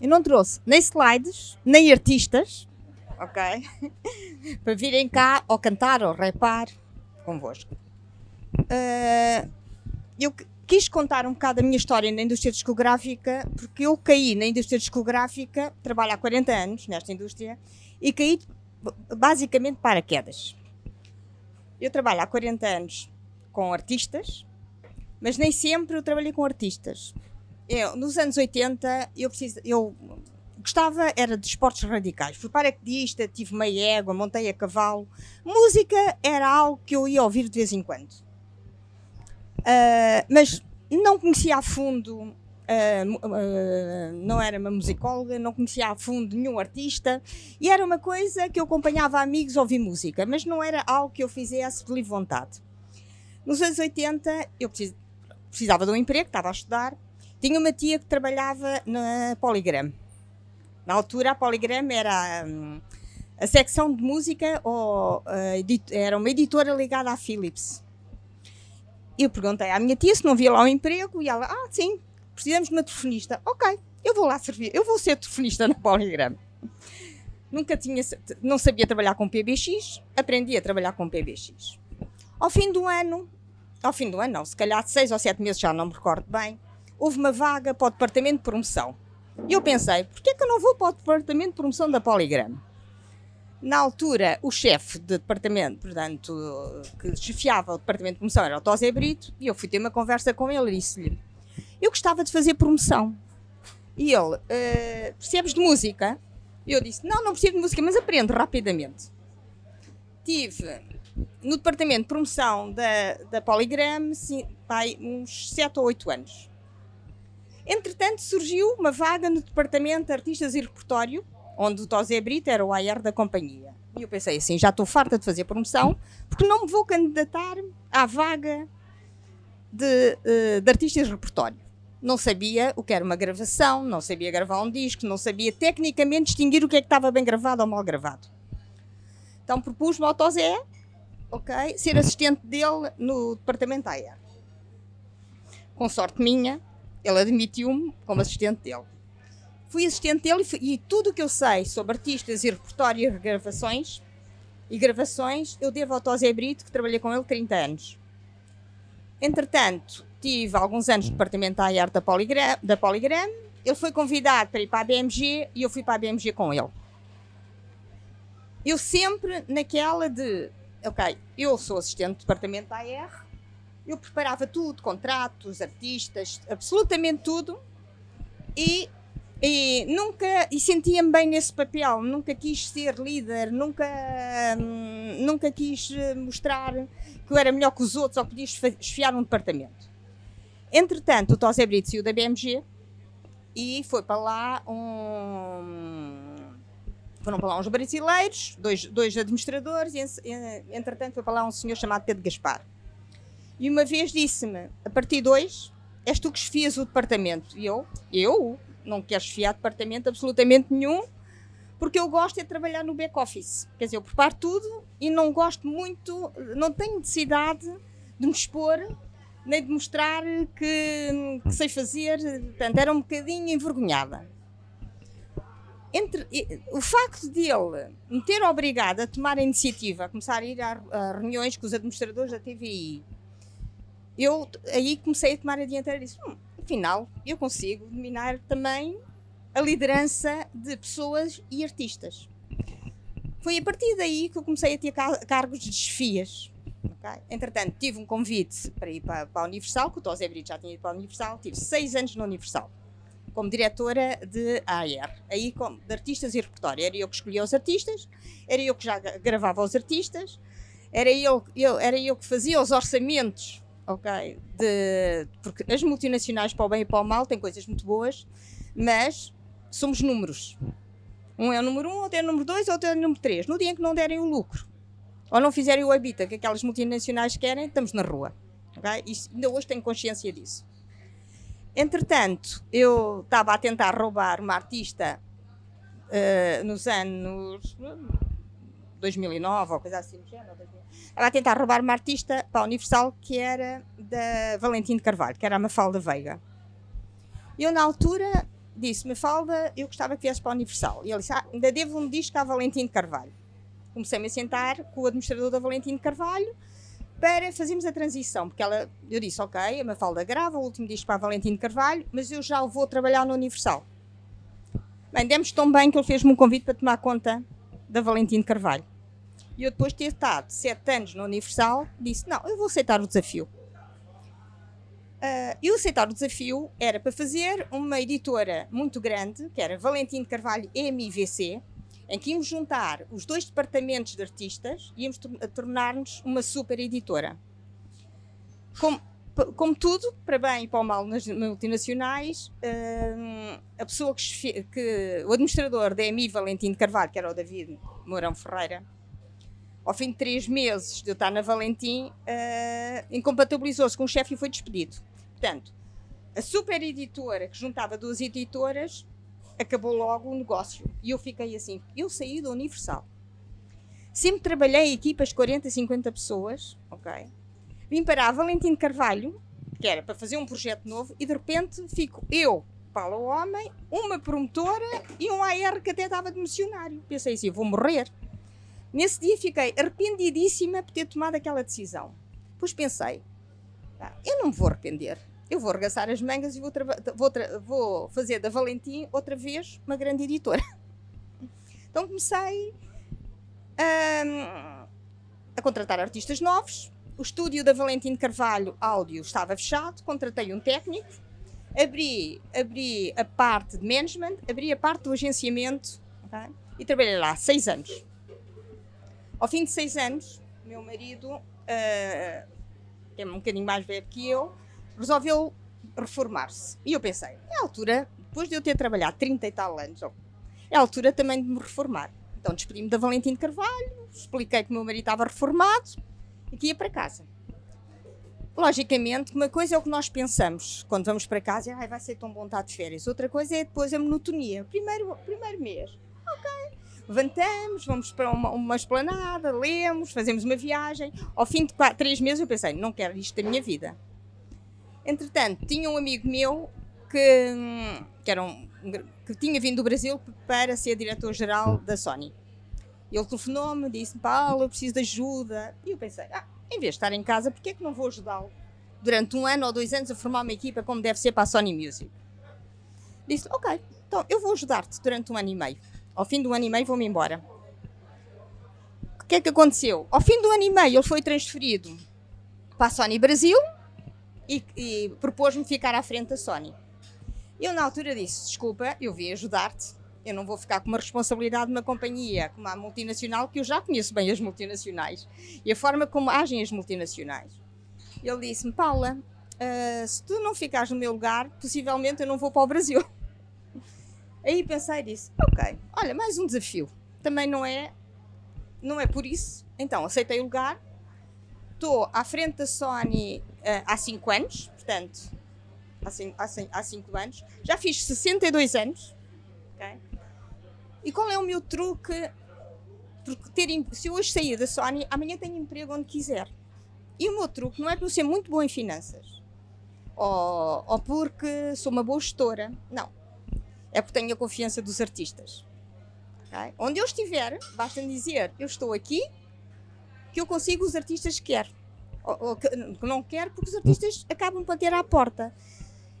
Eu não trouxe nem slides, nem artistas, ok? Para virem cá ou cantar ou rapar convosco. Uh, eu quis contar um bocado a minha história na indústria discográfica, porque eu caí na indústria discográfica, trabalho há 40 anos nesta indústria, e caí basicamente para quedas. Eu trabalho há 40 anos com artistas, mas nem sempre eu trabalhei com artistas. Eu, nos anos 80, eu, eu gostava era de esportes radicais. Fui paraquedista, tive meia égua, montei a cavalo. Música era algo que eu ia ouvir de vez em quando. Uh, mas não conhecia a fundo, uh, não era uma musicóloga, não conhecia a fundo nenhum artista e era uma coisa que eu acompanhava amigos ouvir música, mas não era algo que eu fizesse de livre vontade. Nos anos 80 eu precisava de um emprego, estava a estudar, tinha uma tia que trabalhava na Polygram. Na altura a Polygram era um, a secção de música ou era uma editora ligada à Philips eu perguntei à minha tia se não havia lá um emprego e ela, ah, sim, precisamos de uma telefonista. Ok, eu vou lá servir, eu vou ser telefonista na Polygram. Nunca tinha, não sabia trabalhar com PBX, aprendi a trabalhar com PBX. Ao fim do ano, ao fim do ano não, se calhar seis ou sete meses, já não me recordo bem, houve uma vaga para o departamento de promoção. E eu pensei, porquê que eu não vou para o departamento de promoção da Polygram? Na altura, o chefe de departamento, portanto, que chefiava o departamento de promoção era o Tosé Brito, e eu fui ter uma conversa com ele e disse-lhe: Eu gostava de fazer promoção. E ele, uh, percebes de música? E eu disse: Não, não percebo de música, mas aprendo rapidamente. Tive no departamento de promoção da, da Polygram uns 7 ou 8 anos. Entretanto, surgiu uma vaga no departamento de artistas e repertório onde o Tosé Brito era o AR da companhia. E eu pensei assim, já estou farta de fazer promoção, porque não me vou candidatar à vaga de, uh, de artistas de repertório. Não sabia o que era uma gravação, não sabia gravar um disco, não sabia tecnicamente distinguir o que é que estava bem gravado ou mal gravado. Então propus-me ao Tosé, ok, ser assistente dele no departamento AR. Com sorte minha, ele admitiu-me como assistente dele fui assistente dele e, e tudo o que eu sei sobre artistas e repertório e gravações e gravações eu devo ao Tosé Brito, que trabalhei com ele 30 anos. Entretanto, tive alguns anos no departamento da Polygram, da Polygram. Ele foi convidado para ir para a BMG e eu fui para a BMG com ele. Eu sempre naquela de, ok, eu sou assistente do departamento da AR, eu preparava tudo, contratos, artistas, absolutamente tudo, e e nunca e sentia-me bem nesse papel, nunca quis ser líder, nunca, hum, nunca quis mostrar que eu era melhor que os outros ou que podia esfiar um departamento. Entretanto, o Tosé saiu da BMG e foi para lá um. Foram para lá uns brasileiros, dois, dois administradores, e entretanto foi para lá um senhor chamado Pedro Gaspar. E uma vez disse-me: a partir de hoje, és tu que esfias o departamento. E eu, eu, não quero esfiar departamento absolutamente nenhum, porque eu gosto de trabalhar no back-office. Quer dizer, eu preparo tudo e não gosto muito, não tenho necessidade de me expor, nem de mostrar que, que sei fazer. Portanto, era um bocadinho envergonhada. Entre, o facto de ele me ter obrigado a tomar a iniciativa, a começar a ir a, a reuniões com os administradores da TVI, eu aí comecei a tomar a dianteira e disse: hum, afinal, eu consigo dominar também a liderança de pessoas e artistas. Foi a partir daí que eu comecei a ter cargos de desfias. Okay? Entretanto, tive um convite para ir para, para a Universal, que o Tosé Brito já tinha ido para a Universal, tive seis anos na Universal, como diretora de AR, aí como, de artistas e repertório. Era eu que escolhia os artistas, era eu que já gravava os artistas, era eu, eu, era eu que fazia os orçamentos ok? De, porque as multinacionais, para o bem e para o mal, têm coisas muito boas, mas somos números. Um é o número um, outro é o número dois, outro é o número três. No dia em que não derem o lucro, ou não fizerem o habita que aquelas multinacionais querem, estamos na rua. Okay? Isso, ainda hoje tenho consciência disso. Entretanto, eu estava a tentar roubar uma artista uh, nos anos 2009 ou coisa assim. Estava a tentar roubar uma artista para a Universal que era da Valentim de Carvalho, que era a Mafalda Veiga. Eu, na altura, disse: Mafalda, eu gostava que viesse para a Universal. E ele disse: ah, ainda devo um disco à Valentim de Carvalho. Comecei-me a sentar com o administrador da Valentim de Carvalho para fazermos a transição, porque ela, eu disse, ok, a Mafalda grava o último disco para a Valentim de Carvalho, mas eu já vou trabalhar no Universal. Bem, demos tão bem que ele fez-me um convite para tomar conta da Valentim de Carvalho. E eu, depois de ter estado sete anos no Universal, disse: Não, eu vou aceitar o desafio. Uh, eu aceitar o desafio era para fazer uma editora muito grande, que era Valentim de Carvalho MIVC, em que íamos juntar os dois departamentos de artistas e íamos tornar-nos uma super editora. Como, como tudo, para bem e para mal nas multinacionais, uh, a pessoa que, que, o administrador da EMI Valentim de Carvalho, que era o David Mourão Ferreira, ao fim de três meses de eu estar na Valentim, uh, incompatibilizou-se com o chefe e foi despedido. Portanto, a super editora que juntava duas editoras acabou logo o negócio. E eu fiquei assim. Eu saí da Universal. Sempre trabalhei em equipas de 40, 50 pessoas, ok? Vim para a Valentim Carvalho, que era para fazer um projeto novo, e de repente fico eu, Paulo Homem, uma promotora e um AR que até estava de missionário. Pensei assim, vou morrer. Nesse dia fiquei arrependidíssima por ter tomado aquela decisão. Depois pensei, ah, eu não me vou arrepender. Eu vou arregaçar as mangas e vou, vou, vou fazer da Valentim outra vez uma grande editora. Então comecei a, a contratar artistas novos. O estúdio da Valentim Carvalho Áudio estava fechado, contratei um técnico, abri, abri a parte de management, abri a parte do agenciamento okay? e trabalhei lá seis anos. Ao fim de seis anos, meu marido, uh, que é um bocadinho mais velho que eu, resolveu reformar-se. E eu pensei, é a altura, depois de eu ter trabalhado 30 e tal anos, é a altura também de me reformar. Então despedi-me da Valentim de Carvalho, expliquei que o meu marido estava reformado e que ia para casa. Logicamente, uma coisa é o que nós pensamos quando vamos para casa, e vai ser tão bom estar de férias. Outra coisa é depois a monotonia. Primeiro, primeiro mês, ok, levantamos, vamos para uma, uma esplanada, lemos, fazemos uma viagem. Ao fim de quatro, três meses eu pensei, não quero isto da minha vida. Entretanto, tinha um amigo meu que, que, era um, que tinha vindo do Brasil para ser diretor-geral da Sony. Ele telefonou-me, disse-me, Paulo, eu preciso de ajuda. E eu pensei, ah, em vez de estar em casa, porquê é que não vou ajudá-lo durante um ano ou dois anos a formar uma equipa como deve ser para a Sony Music? Disse, ok, então eu vou ajudar-te durante um ano e meio. Ao fim do ano e meio vou-me embora. O que é que aconteceu? Ao fim do ano e meio ele foi transferido para a Sony Brasil e, e propôs-me ficar à frente da Sony. Eu, na altura, disse: Desculpa, eu vim ajudar-te. Eu não vou ficar com uma responsabilidade de uma companhia como a multinacional, que eu já conheço bem as multinacionais e a forma como agem as multinacionais. Ele disse-me: Paula, uh, se tu não ficares no meu lugar, possivelmente eu não vou para o Brasil. Aí pensei e disse: Ok, olha, mais um desafio. Também não é, não é por isso. Então aceitei o lugar estou à frente da Sony uh, há 5 anos, portanto, há 5 anos. Já fiz 62 anos. Okay? E qual é o meu truque? Porque ter, se eu hoje sair da Sony, amanhã tenho emprego onde quiser. E o meu truque não é por ser muito boa em finanças ou, ou porque sou uma boa gestora. Não. É porque tenho a confiança dos artistas. Okay? Onde eu estiver, basta dizer: eu estou aqui, que eu consigo os artistas que quero. Ou, ou que, não quero porque os artistas acabam por ter à porta.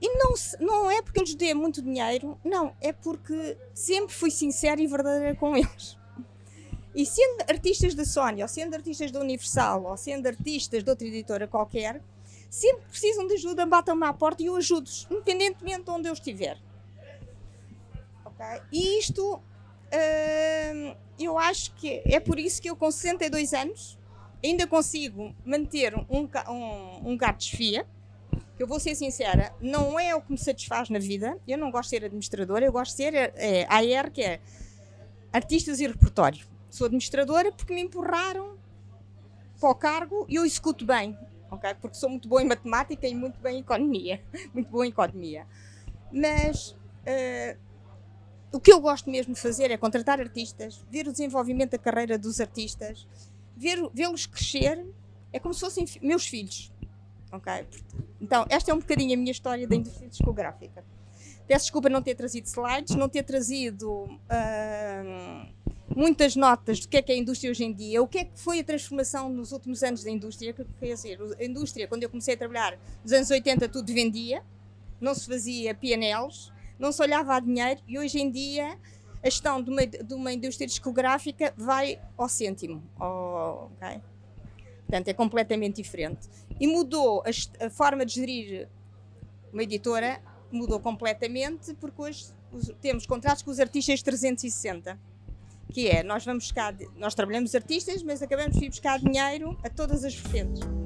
E não, não é porque eu lhes dê muito dinheiro, não, é porque sempre fui sincera e verdadeira com eles. E sendo artistas da Sony, ou sendo artistas da Universal, ou sendo artistas de outra editora qualquer, sempre precisam de ajuda, batam-me à porta e eu ajudo-os, independentemente de onde eu estiver. Okay? E isto Uh, eu acho que é por isso que eu, com 62 anos, ainda consigo manter um, um, um de desfia. Que eu vou ser sincera, não é o que me satisfaz na vida. Eu não gosto de ser administradora, eu gosto de ser é, AR, que é artistas e repertório. Sou administradora porque me empurraram para o cargo e eu executo bem, ok? Porque sou muito boa em matemática e muito bem em economia. Muito boa em economia. Mas. Uh, o que eu gosto mesmo de fazer é contratar artistas, ver o desenvolvimento da carreira dos artistas, vê-los crescer, é como se fossem meus filhos. Ok? Então, esta é um bocadinho a minha história da indústria discográfica. Peço desculpa não ter trazido slides, não ter trazido uh, muitas notas do que é que é a indústria hoje em dia, o que é que foi a transformação nos últimos anos da indústria. Quer dizer, a indústria, quando eu comecei a trabalhar nos anos 80, tudo vendia, não se fazia PNLs, não se olhava a dinheiro e hoje em dia a gestão de uma, de uma indústria discográfica vai ao cêntimo. Ao, okay? Portanto, é completamente diferente. E mudou a, a, forma de gerir uma editora, mudou completamente, porque hoje os, temos contratos com os artistas 360. Que é, nós vamos buscar, nós trabalhamos artistas, mas acabamos de ir buscar dinheiro a todas as vertentes.